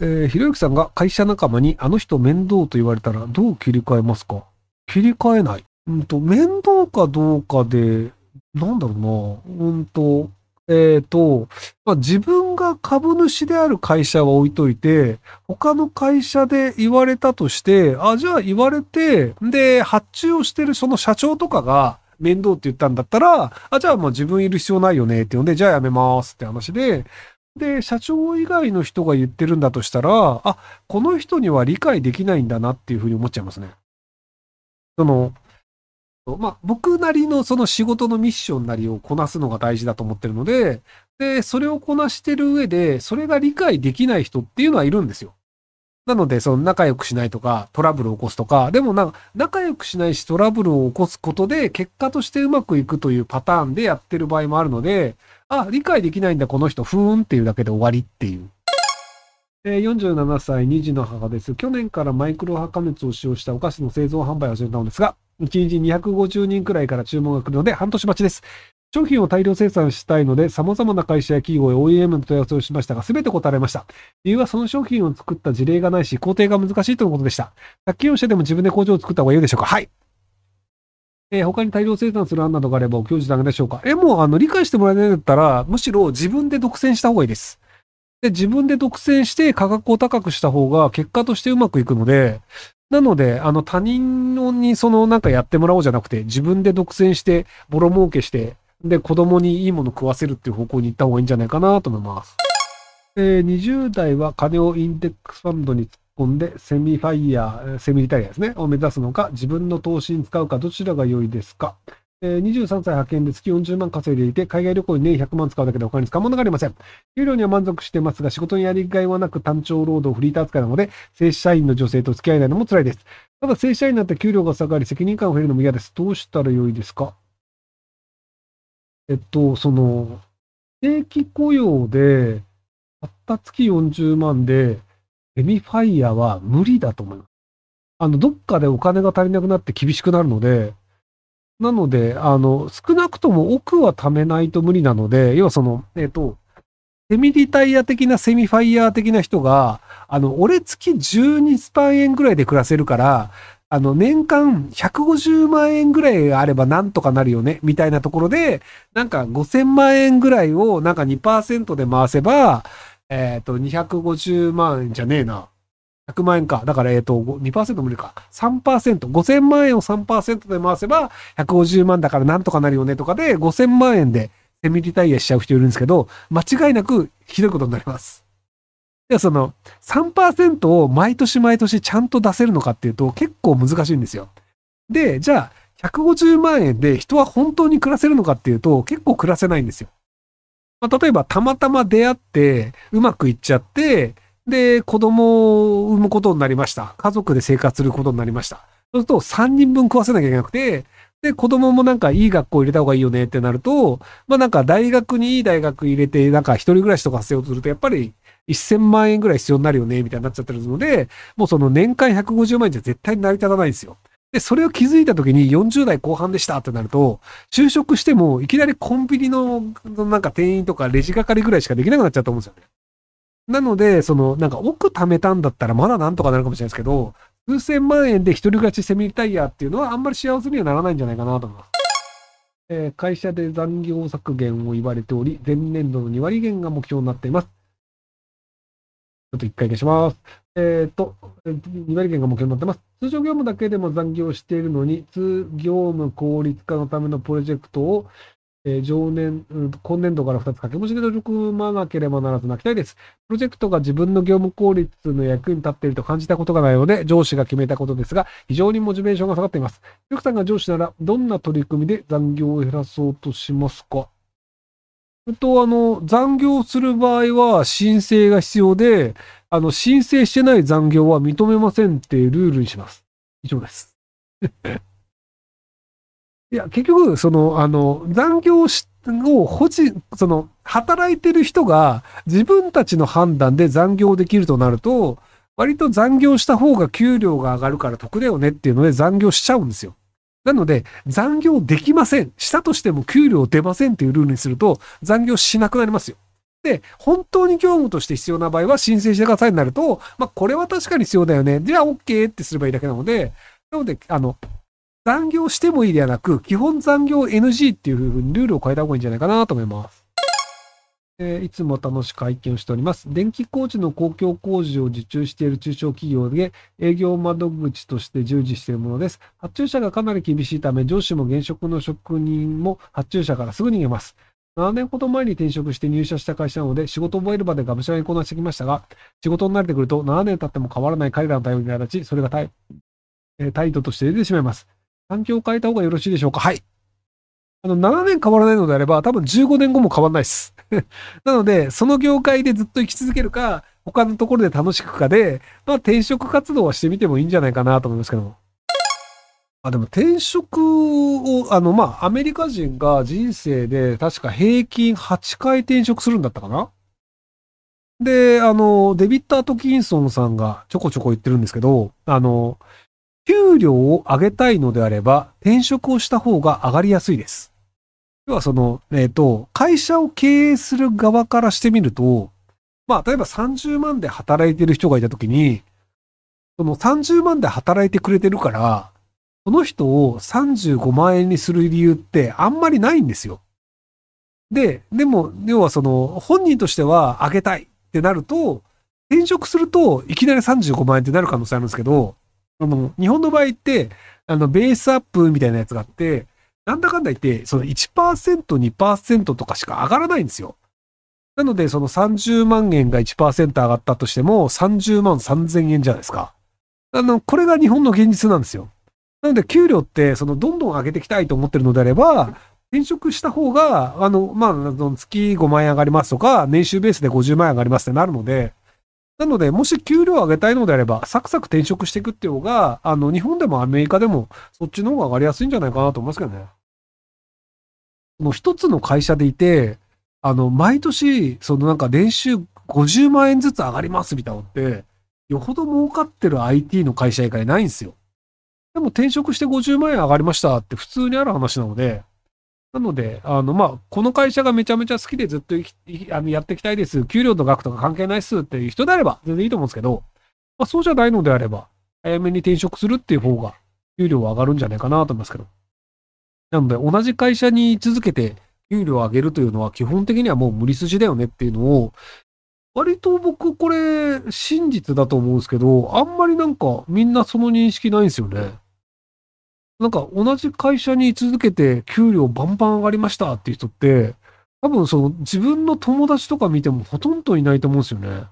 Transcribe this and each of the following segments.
えー、ひろゆきさんが会社仲間にあの人面倒と言われたらどう切り替えますか？切り替えない。うんと、面倒かどうかで、なんだろうな。うんと、えっ、ー、と、まあ、自分が株主である会社は置いといて、他の会社で言われたとして、あ、じゃあ言われて、で、発注をしてるその社長とかが面倒って言ったんだったら、あ、じゃあもう自分いる必要ないよねっていうので、じゃあやめますって話で、で、社長以外の人が言ってるんだとしたら、あ、この人には理解できないんだなっていうふうに思っちゃいますね。その、まあ、僕なりのその仕事のミッションなりをこなすのが大事だと思ってるので、で、それをこなしてる上で、それが理解できない人っていうのはいるんですよ。なので、その仲良くしないとか、トラブルを起こすとか、でもな、仲良くしないしトラブルを起こすことで、結果としてうまくいくというパターンでやってる場合もあるので、あ、理解できないんだ、この人、ふーんっていうだけで終わりっていう。え47歳、2児の母です。去年からマイクロ波加熱を使用したお菓子の製造販売を始めたのですが、1日250人くらいから注文が来るので半年待ちです。商品を大量生産したいので、様々な会社や企業へ OEM の問い合わせをしましたが、すべて答えられました。理由はその商品を作った事例がないし、工程が難しいということでした。作業者でも自分で工場を作った方がいいでしょうか？はい。えー、他に大量生産する案などがあれば、教授だけでしょうか？え、もう、あの、理解してもらえないんだったら、むしろ自分で独占した方がいいです。で、自分で独占して価格を高くした方が結果としてうまくいくので、なので、あの、他人にそのなんかやってもらおうじゃなくて、自分で独占して、ボロ儲けして、で、子供にいいもの食わせるっていう方向に行った方がいいんじゃないかなと思います。えー、20代は金をインデックスファンドに突っ込んで、セミファイヤー、セミリタイヤですね、を目指すのか、自分の投資に使うか、どちらが良いですかえー、23歳派遣で月40万稼いでいて、海外旅行に年100万使うだけで他に使うものがありません。給料には満足してますが、仕事にやりがいはなく単調労働フリーター扱いなので、正社員の女性と付き合えないのも辛いです。ただ正社員になって給料が下がり、責任感が増えるのも嫌です。どうしたらよいですかえっと、その、定期雇用で、たった月40万で、セミファイヤーは無理だと思います。あの、どっかでお金が足りなくなって厳しくなるので、なので、あの、少なくとも奥は貯めないと無理なので、要はその、えっ、と、セミリタイヤ的なセミファイヤー的な人が、あの、俺月12万円ぐらいで暮らせるから、あの、年間150万円ぐらいあればなんとかなるよね、みたいなところで、なんか5000万円ぐらいをなんか2%で回せば、えっ、ー、と、250万円じゃねえな。100万円か。だから、えっ、ー、と、2%無理か。3%。5000万円を3%で回せば、150万だからなんとかなるよねとかで、5000万円でセミリタイヤしちゃう人いるんですけど、間違いなくひどいことになります。では、その3%を毎年毎年ちゃんと出せるのかっていうと結構難しいんですよ。で、じゃあ、150万円で人は本当に暮らせるのかっていうと結構暮らせないんですよ。まあ、例えば、たまたま出会って、うまくいっちゃって、で、子供を産むことになりました。家族で生活することになりました。そうすると3人分食わせなきゃいけなくて、で、子供もなんかいい学校入れた方がいいよねってなると、まあなんか大学にいい大学入れて、なんか一人暮らしとかさせようとすると、やっぱり1000万円ぐらい必要になるよね、みたいになっちゃってるので、もうその年間150万円じゃ絶対に成り立たないんですよ。で、それを気づいた時に40代後半でしたってなると、就職してもいきなりコンビニのなんか店員とかレジ係ぐらいしかできなくなっちゃうと思うんですよね。なので、その、なんか奥貯めたんだったらまだなんとかなるかもしれないですけど、数千万円で一人勝ちセミリタイヤっていうのはあんまり幸せにはならないんじゃないかなと思います。え、会社で残業削減を言われており、前年度の2割減が目標になっています。ちょっと一回消します。えっ、ー、と、2割減が目標になってます。通常業務だけでも残業しているのに、通業務効率化のためのプロジェクトをえー、上年、今年度から2つ掛け持ちで取り組まなければならず泣きたいです。プロジェクトが自分の業務効率の役に立っていると感じたことがないので、上司が決めたことですが、非常にモチベーションが下がっています。ゆくさんが上司なら、どんな取り組みで残業を減らそうとしますか？と、あの、残業する場合は申請が必要で、あの、申請してない残業は認めませんっていうルールにします。以上です。いや、結局、その、あの、残業を保持、その、働いてる人が自分たちの判断で残業できるとなると、割と残業した方が給料が上がるから得だよねっていうので残業しちゃうんですよ。なので、残業できません。したとしても給料出ませんっていうルールにすると、残業しなくなりますよ。で、本当に業務として必要な場合は申請してくださいになると、まあ、これは確かに必要だよね。じゃあ OK ってすればいいだけなので、なので、あの、残業してもいいではなく、基本残業 NG っていうふうにルールを変えた方がいいんじゃないかなと思います。えー、いつも楽しく拝見をしております。電気工事の公共工事を受注している中小企業で営業窓口として従事しているものです。発注者がかなり厳しいため、上司も現職の職人も発注者からすぐ逃げます。7年ほど前に転職して入社した会社なので、仕事を覚える場でがむしゃらにこなしてきましたが、仕事に慣れてくると7年経っても変わらない彼らの対応に立ち、それが態,、えー、態度として出てしまいます。環境を変えた方がよろしいでしょうか？はい。あの、7年変わらないのであれば、多分15年後も変わらないです。なので、その業界でずっと生き続けるか、他のところで楽しくかで、まあ転職活動はしてみてもいいんじゃないかなと思いますけども。あ、でも転職を、あの、まあ、アメリカ人が人生で確か平均8回転職するんだったかな？で、あの、デビッド・アトキンソンさんがちょこちょこ言ってるんですけど、あの、給料を上げたいのであれば、転職をした方が上がりやすいです。要はその、えっ、ー、と、会社を経営する側からしてみると、まあ、例えば30万で働いてる人がいたときに、その30万で働いてくれてるから、その人を35万円にする理由ってあんまりないんですよ。で、でも、要はその、本人としては上げたいってなると、転職するといきなり35万円ってなる可能性あるんですけど、あの、日本の場合って、あの、ベースアップみたいなやつがあって、なんだかんだ言って、その1%、2%とかしか上がらないんですよ。なので、その30万円が1%上がったとしても、30万3000円じゃないですか。あの、これが日本の現実なんですよ。なので、給料って、その、どんどん上げていきたいと思ってるのであれば、転職した方が、あの、まあ、月5万円上がりますとか、年収ベースで50万円上がりますってなるので、なので、もし給料を上げたいのであれば、サクサク転職していくっていう方が、あの、日本でもアメリカでも、そっちの方が上がりやすいんじゃないかなと思いますけどね。もう一つの会社でいて、あの、毎年、そのなんか年収50万円ずつ上がりますみたいなのって、よほど儲かってる IT の会社以外ないんですよ。でも転職して50万円上がりましたって普通にある話なので、なので、あの、まあ、この会社がめちゃめちゃ好きでずっとあのやっていきたいです。給料の額とか関係ないっすっていう人であれば全然いいと思うんですけど、まあ、そうじゃないのであれば、早めに転職するっていう方が、給料は上がるんじゃないかなと思いますけど。なので、同じ会社に続けて給料を上げるというのは基本的にはもう無理筋だよねっていうのを、割と僕これ真実だと思うんですけど、あんまりなんかみんなその認識ないんですよね。なんか同じ会社に居続けて給料バンバン上がりましたっていう人って、多分その自分の友達とか見てもほとんどいないと思うんですよね。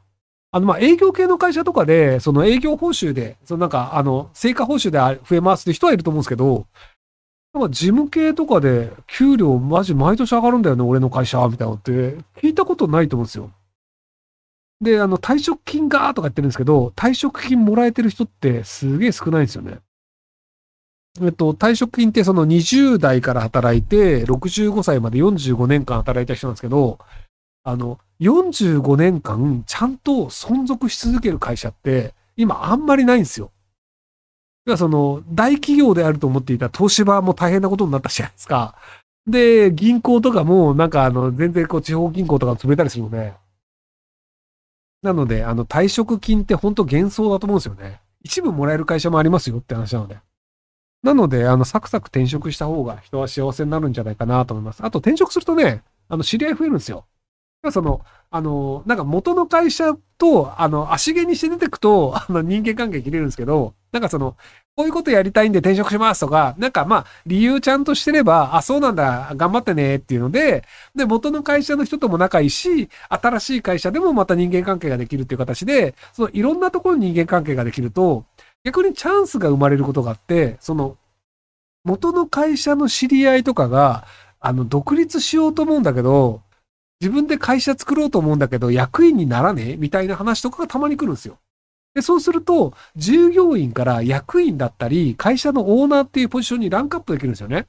あの、ま、営業系の会社とかで、その営業報酬で、そのなんか、あの、成果報酬で増えますって人はいると思うんですけど、なんか事務系とかで給料マジ毎年上がるんだよね、俺の会社、みたいなのって聞いたことないと思うんですよ。で、あの、退職金がとか言ってるんですけど、退職金もらえてる人ってすげえ少ないんですよね。えっと、退職金ってその20代から働いて、65歳まで45年間働いた人なんですけど、あの、45年間ちゃんと存続し続ける会社って、今あんまりないんですよ。要はその、大企業であると思っていた東芝も大変なことになったじゃないですか。で、銀行とかも、なんかあの、全然こう、地方銀行とか潰れたりするので。なので、あの、退職金って本当幻想だと思うんですよね。一部もらえる会社もありますよって話なので。なので、あの、サクサク転職した方が人は幸せになるんじゃないかなと思います。あと、転職するとね、あの、知り合い増えるんですよ。その、あの、なんか元の会社と、あの、足毛にして出てくと、あの、人間関係切れるんですけど、なんかその、こういうことやりたいんで転職しますとか、なんかまあ、理由ちゃんとしてれば、あ、そうなんだ、頑張ってねっていうので、で、元の会社の人とも仲いいし、新しい会社でもまた人間関係ができるっていう形で、そのいろんなところに人間関係ができると、逆にチャンスが生まれることがあって、その、元の会社の知り合いとかが、あの、独立しようと思うんだけど、自分で会社作ろうと思うんだけど、役員にならねえみたいな話とかがたまに来るんですよ。で、そうすると、従業員から役員だったり、会社のオーナーっていうポジションにランクアップできるんですよね。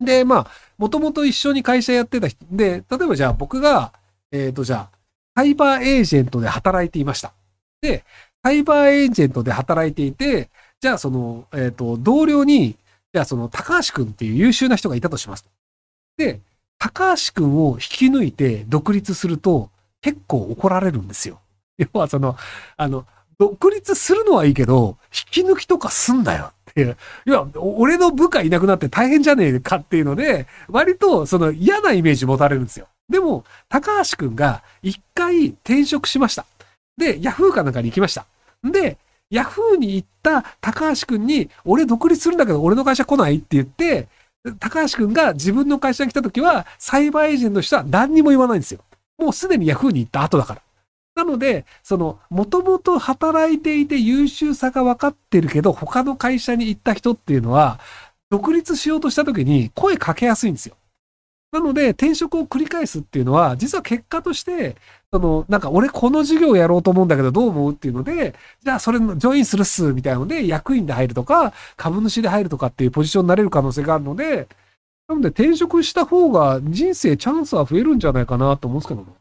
で、まあ、もともと一緒に会社やってた人、で、例えばじゃあ僕が、えっ、ー、と、じゃあ、サイバーエージェントで働いていました。で、サイバーエージェントで働いていて、じゃあその、えっ、ー、と、同僚に、じゃあその、高橋くんっていう優秀な人がいたとします。で、高橋くんを引き抜いて独立すると結構怒られるんですよ。要はその、あの、独立するのはいいけど、引き抜きとかすんだよっていう。いや、俺の部下いなくなって大変じゃねえかっていうので、割とその嫌なイメージ持たれるんですよ。でも、高橋くんが一回転職しました。で、ヤフーかなんかに行きました。で、ヤフーに行った高橋くんに、俺独立するんだけど俺の会社来ないって言って、高橋くんが自分の会社に来た時は、サイバーエージェントの人は何にも言わないんですよ。もうすでにヤフーに行った後だから。なので、その、もともと働いていて優秀さが分かってるけど、他の会社に行った人っていうのは、独立しようとした時に声かけやすいんですよ。なので、転職を繰り返すっていうのは、実は結果として、その、なんか俺この授業やろうと思うんだけどどう思うっていうので、じゃあそれのジョインするっす、みたいなので、役員で入るとか、株主で入るとかっていうポジションになれる可能性があるので、なので転職した方が人生チャンスは増えるんじゃないかなと思うんですけども。